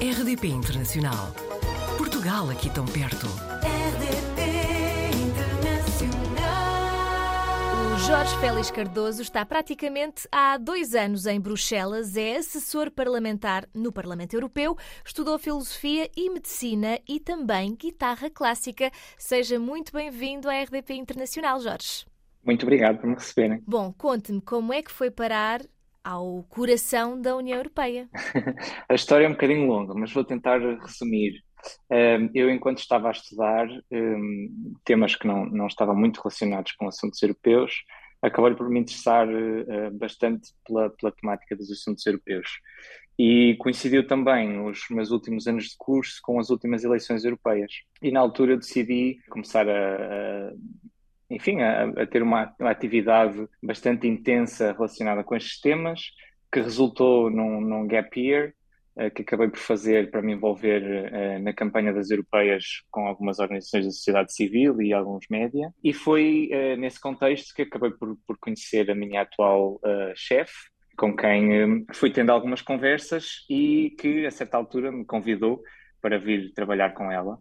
RDP Internacional. Portugal aqui tão perto. RDP Internacional. O Jorge Félix Cardoso está praticamente há dois anos em Bruxelas, é assessor parlamentar no Parlamento Europeu, estudou filosofia e medicina e também guitarra clássica. Seja muito bem-vindo à RDP Internacional, Jorge. Muito obrigado por me receberem. Bom, conte-me como é que foi parar ao coração da União Europeia. A história é um bocadinho longa, mas vou tentar resumir. Um, Eu, enquanto estava a estudar temas que não, não estavam muito relacionados com assuntos europeus, acabei por me interessar uh, bastante pela, pela temática dos assuntos europeus. E coincidiu também os meus últimos anos de curso com as últimas eleições europeias. E na altura decidi começar a enfim, a, a ter uma, uma, atividade bastante intensa relacionada com estes temas, que resultou num, num gap year, uh, que acabei por fazer para me envolver uh, na campanha das europeias com algumas organizações da sociedade civil e alguns média. E foi uh, nesse contexto que acabei por, por conhecer a minha atual chefe, com quem fui tendo algumas conversas e que, a certa altura, me convidou para vir trabalhar com ela.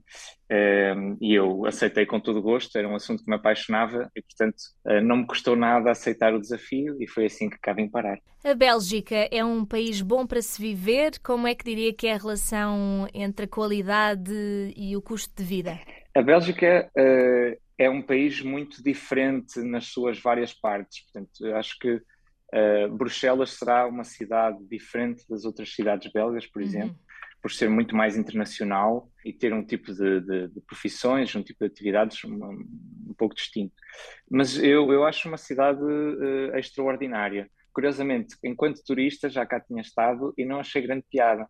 E eu aceitei com todo o gosto, era um assunto que me apaixonava e, portanto, uh, não me custou nada aceitar o desafio e foi assim que acabei em parar. A Bélgica é um país bom para se viver? Como é que diria que é a relação entre a qualidade e o custo de vida? A Bélgica uh, é um país muito diferente nas suas várias partes, portanto, acho que uh, Bruxelas será uma cidade diferente das outras cidades belgas, por uhum. exemplo por ser muito mais internacional e ter um tipo de, de, de profissões, um tipo de atividades um, um, pouco distinto. Mas eu, eu acho uma cidade uh, extraordinária. Curiosamente, enquanto turista já cá tinha estado e não achei grande piada.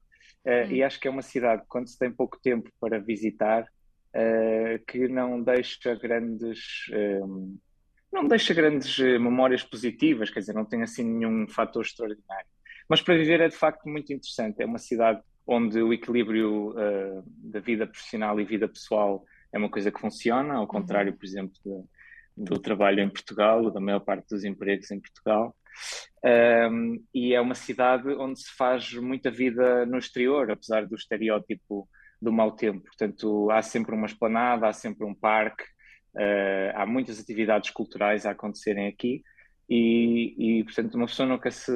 Uh, hum. E acho que é uma cidade, quando se tem pouco tempo para visitar, uh, que não deixa grandes. não deixa grandes memórias positivas, quer dizer, não tem assim nenhum fator extraordinário. Mas para viver é de facto muito interessante. É uma cidade onde o equilíbrio uh, da vida profissional e vida pessoal é uma coisa que funciona, ao contrário, por exemplo, do, do trabalho em Portugal, da maior parte dos empregos em Portugal. Um, e é uma cidade onde se faz muita vida no exterior, apesar do estereótipo do mau tempo. Portanto, há sempre uma esplanada, há sempre um parque, uh, há muitas atividades culturais a acontecerem aqui e, e, portanto uma pessoa nunca se,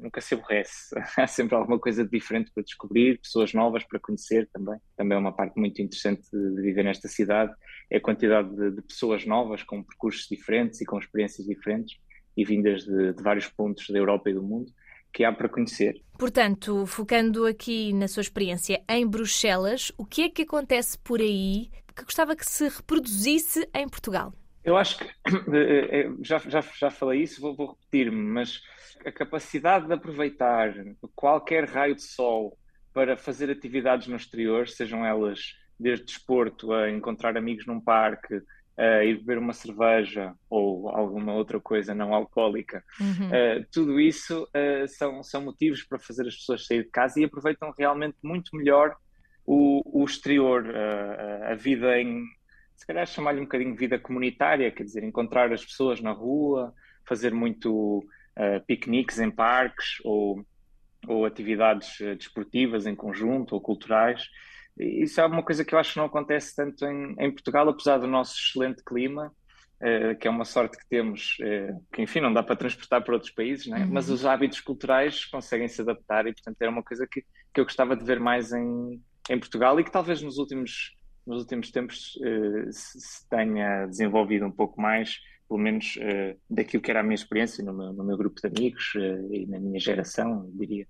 nunca se aborrece. Há sempre alguma coisa diferente para descobrir, pessoas novas para conhecer também. Também é uma parte muito interessante de viver nesta cidade, é a quantidade de, de pessoas novas com percursos diferentes e com experiências diferentes e vindas de, de vários pontos da Europa e do mundo que há para conhecer. Portanto, focando aqui na sua experiência em Bruxelas, o que é que acontece por aí que gostava que se reproduzisse em Portugal? Eu acho que eh, eh, já, já, já falei isso, vou, vou repetir-me, mas a capacidade de aproveitar qualquer raio de sol para fazer atividades no exterior, sejam elas desde desporto a encontrar amigos num parque, a ir beber uma cerveja ou alguma outra coisa não alcoólica, uhum. uh, tudo isso uh, são, são motivos para fazer as pessoas sair de casa e aproveitam realmente muito melhor o, o exterior, uh, a vida em, se calhar chamar-lhe um bocadinho de vida comunitária, quer dizer, encontrar as pessoas na rua, fazer muito uh, piqueniques em parques ou, ou atividades uh, desportivas em conjunto ou culturais. Isso é uma coisa que eu acho que não acontece tanto em, em Portugal, apesar do nosso excelente clima, uh, que é uma sorte que temos, que enfim não dá para transportar para outros países, né? Uhum. mas os hábitos culturais conseguem se adaptar e, portanto, era uma coisa que, que eu gostava de ver mais em, em Portugal e que talvez nos últimos nos últimos tempos uh, se tenha desenvolvido um pouco mais, pelo menos uh, daquilo que era a minha experiência no meu, no meu grupo de amigos uh, e na minha geração, diria,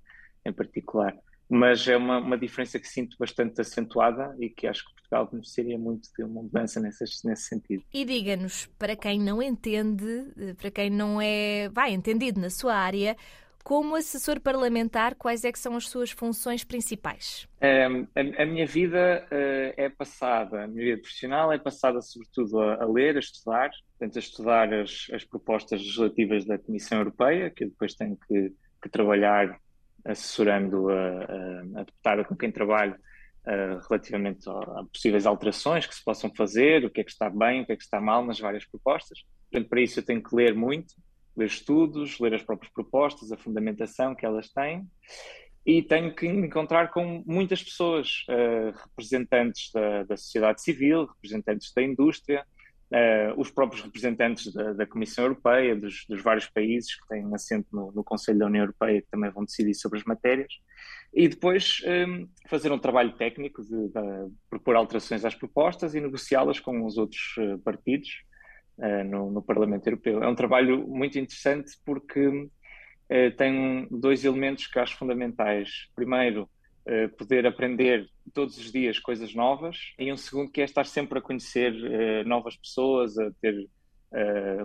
em particular. Mas é uma, uma diferença que sinto bastante acentuada e que acho que Portugal beneficiaria muito de uma mudança nesse, nesse sentido. E diga-nos, para quem não entende, para quem não é vai, entendido na sua área, como assessor parlamentar, quais é que são as suas funções principais? Um, a, a, minha vida uh, é passada, a minha vida profissional é passada sobretudo a, a ler, a estudar, portanto, a estudar as, as, propostas legislativas da Comissão Europeia, que eu depois tenho que, que trabalhar assessorando a, a, deputada com quem trabalho uh, relativamente a, a possíveis alterações que se possam fazer, o que é que está bem, o que é que está mal nas várias propostas. Portanto, para isso eu tenho que ler muito, ler estudos, ler as próprias propostas, a fundamentação que elas têm. e tenho que encontrar com muitas pessoas, uh, representantes da, da, sociedade civil, representantes da indústria, uh, os próprios representantes da, da Comissão Europeia, dos, dos, vários países que têm assento no, no, Conselho da União Europeia, que também vão decidir sobre as matérias, e depois um, ehm, fazer um trabalho técnico de, de, propor alterações às propostas e negociá-las com os outros partidos no, no Parlamento Europeu. É um trabalho muito interessante porque eh, tem dois elementos que acho fundamentais. Primeiro, eh, poder aprender todos os dias coisas novas, e um segundo que é estar sempre a conhecer eh, novas pessoas, a ter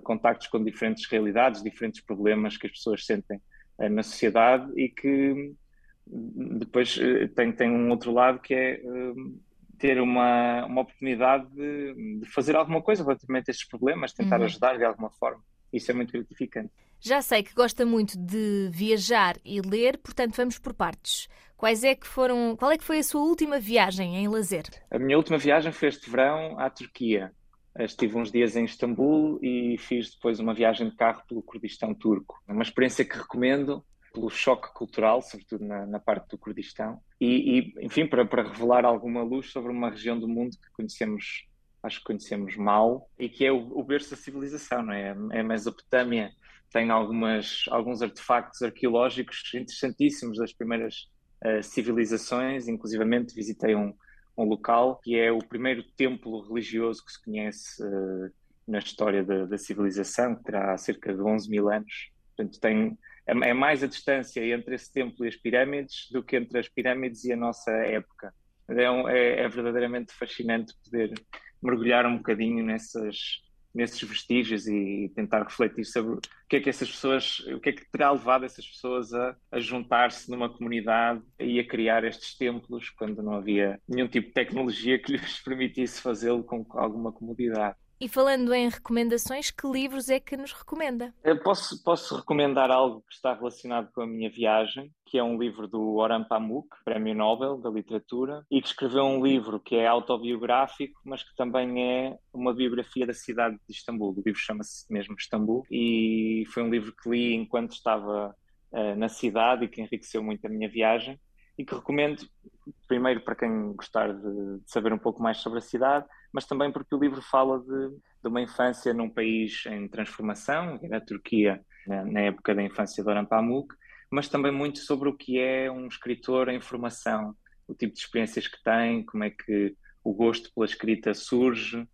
contactos com diferentes realidades, diferentes problemas que as pessoas sentem na sociedade e que depois tem, tem um outro lado que é ter uma, uma oportunidade de, de fazer alguma coisa relativamente a estes problemas, tentar uhum. ajudar de alguma forma. Isso é muito gratificante. Já sei que gosta muito de viajar e ler, portanto vamos por partes. Quais é que foram, qual é que foi a sua última viagem em lazer? A minha última viagem foi este verão à Turquia. Estive uns dias em Istambul e fiz depois uma viagem de carro pelo Kurdistão turco. É uma experiência que recomendo pelo choque cultural, sobretudo na, na parte do Kurdistão, e, e enfim, para, para, revelar alguma luz sobre uma região do mundo que conhecemos, acho que conhecemos mal, e que é o, o berço da civilização, não é? É a Mesopotâmia, tem algumas, alguns artefactos arqueológicos interessantíssimos das primeiras uh, civilizações, inclusivamente visitei um, um local que é o primeiro templo religioso que se conhece uh, na história da, da, civilização, que terá cerca de 11 mil anos. Portanto, tem, é, é mais a distância entre esse templo e as pirâmides do que entre as pirâmides e a nossa época. É, um, é, é verdadeiramente fascinante poder mergulhar um bocadinho nessas, nesses vestígios e tentar refletir sobre o que é que essas pessoas, o que é que terá levado essas pessoas a, a juntar-se numa comunidade e a criar estes templos quando não havia nenhum tipo de tecnologia que lhes permitisse fazê-lo com alguma comodidade. E falando em recomendações, que livros é que nos recomenda? Eu posso, posso recomendar algo que está relacionado com a minha viagem, que é um livro do Orhan Pamuk, Prémio Nobel da Literatura, e que escreveu um livro que é autobiográfico, mas que também é uma biografia da cidade de Istambul. O livro chama-se mesmo Istambul, e foi um livro que li enquanto estava uh, na cidade e que enriqueceu muito a minha viagem, e que recomendo, primeiro, para quem gostar de, saber um pouco mais sobre a cidade, mas também porque o livro fala de, de uma infância num país em transformação, na Turquia, na, na época da infância de Orhan Pamuk, mas também muito sobre o que é um escritor em formação, o tipo de experiências que tem, como é que o gosto pela escrita surge,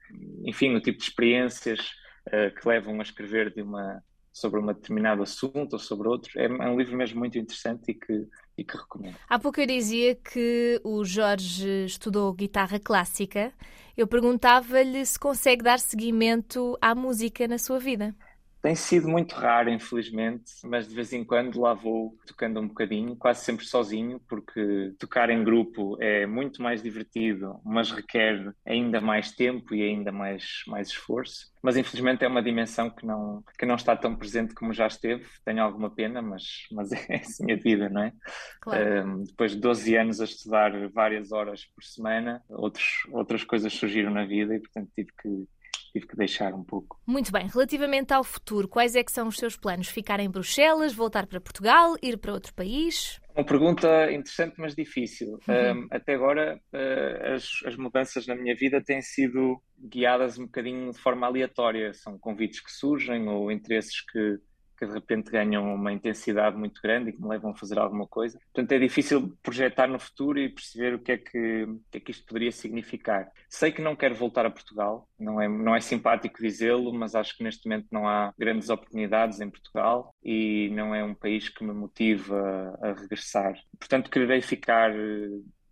enfim, o tipo de experiências uh, que levam a escrever de uma, sobre um determinado assunto ou sobre outro. É, é um livro mesmo muito interessante e que, e que recomendo. Há pouco eu dizia que o Jorge estudou guitarra clássica. Eu perguntava-lhe se consegue dar seguimento à música na sua vida. Tem sido muito raro, infelizmente, mas de vez em quando lá vou tocando um bocadinho, quase sempre sozinho, porque tocar em grupo é muito mais divertido, mas requer ainda mais tempo e ainda mais, mais esforço. Mas infelizmente é uma dimensão que não, que não está tão presente como já esteve. Tenho alguma pena, mas, mas é assim a vida, não é? Claro. Um, depois de 12 anos a estudar várias horas por semana, outros, outras coisas surgiram na vida e, portanto, tive que tive que deixar um pouco. Muito bem. Relativamente ao futuro, quais é que são os seus planos? Ficar em Bruxelas, voltar para Portugal, ir para outro país? Uma pergunta interessante, mas difícil. Uhum. Um, até agora, uh, as, as, mudanças na minha vida têm sido guiadas um bocadinho de forma aleatória. São convites que surgem ou interesses que, que de repente ganham uma intensidade muito grande e que me levam a fazer alguma coisa. Portanto, é difícil projetar no futuro e perceber o que é que, o que, é que isto poderia significar. Sei que não quero voltar a Portugal, não é, não é simpático dizê-lo, mas acho que neste momento não há grandes oportunidades em Portugal e não é um país que me motiva a regressar. Portanto, quererei ficar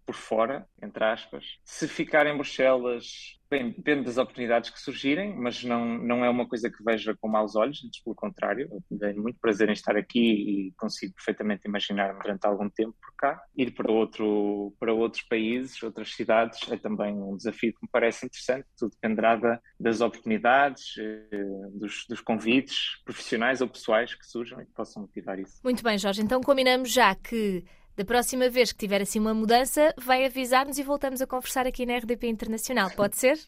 por fora, entre aspas. Se ficar em Bruxelas, bem, depende das oportunidades que surgirem, mas não, não é uma coisa que veja com maus olhos, antes pelo contrário. Tenho muito prazer em estar aqui e consigo perfeitamente imaginar-me durante algum tempo por cá. Ir para, outro, para outros países, outras cidades, é também um desafio que me parece interessante. Tudo dependerá da, das oportunidades, eh, dos, dos convites profissionais ou pessoais que surjam e que possam motivar isso. Muito bem, Jorge. Então combinamos já que da próxima vez que tiver assim uma mudança, vai avisar-nos e voltamos a conversar aqui na RDP Internacional. Pode ser?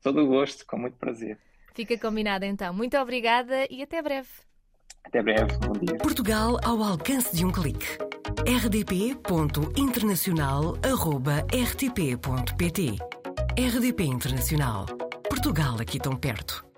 Todo o gosto, com muito prazer. Fica combinado então. Muito obrigada e até breve. Até breve. Bom dia. Portugal ao alcance de um clique rdp.internacional.rtp.pt RDP Internacional. Portugal aqui tão perto.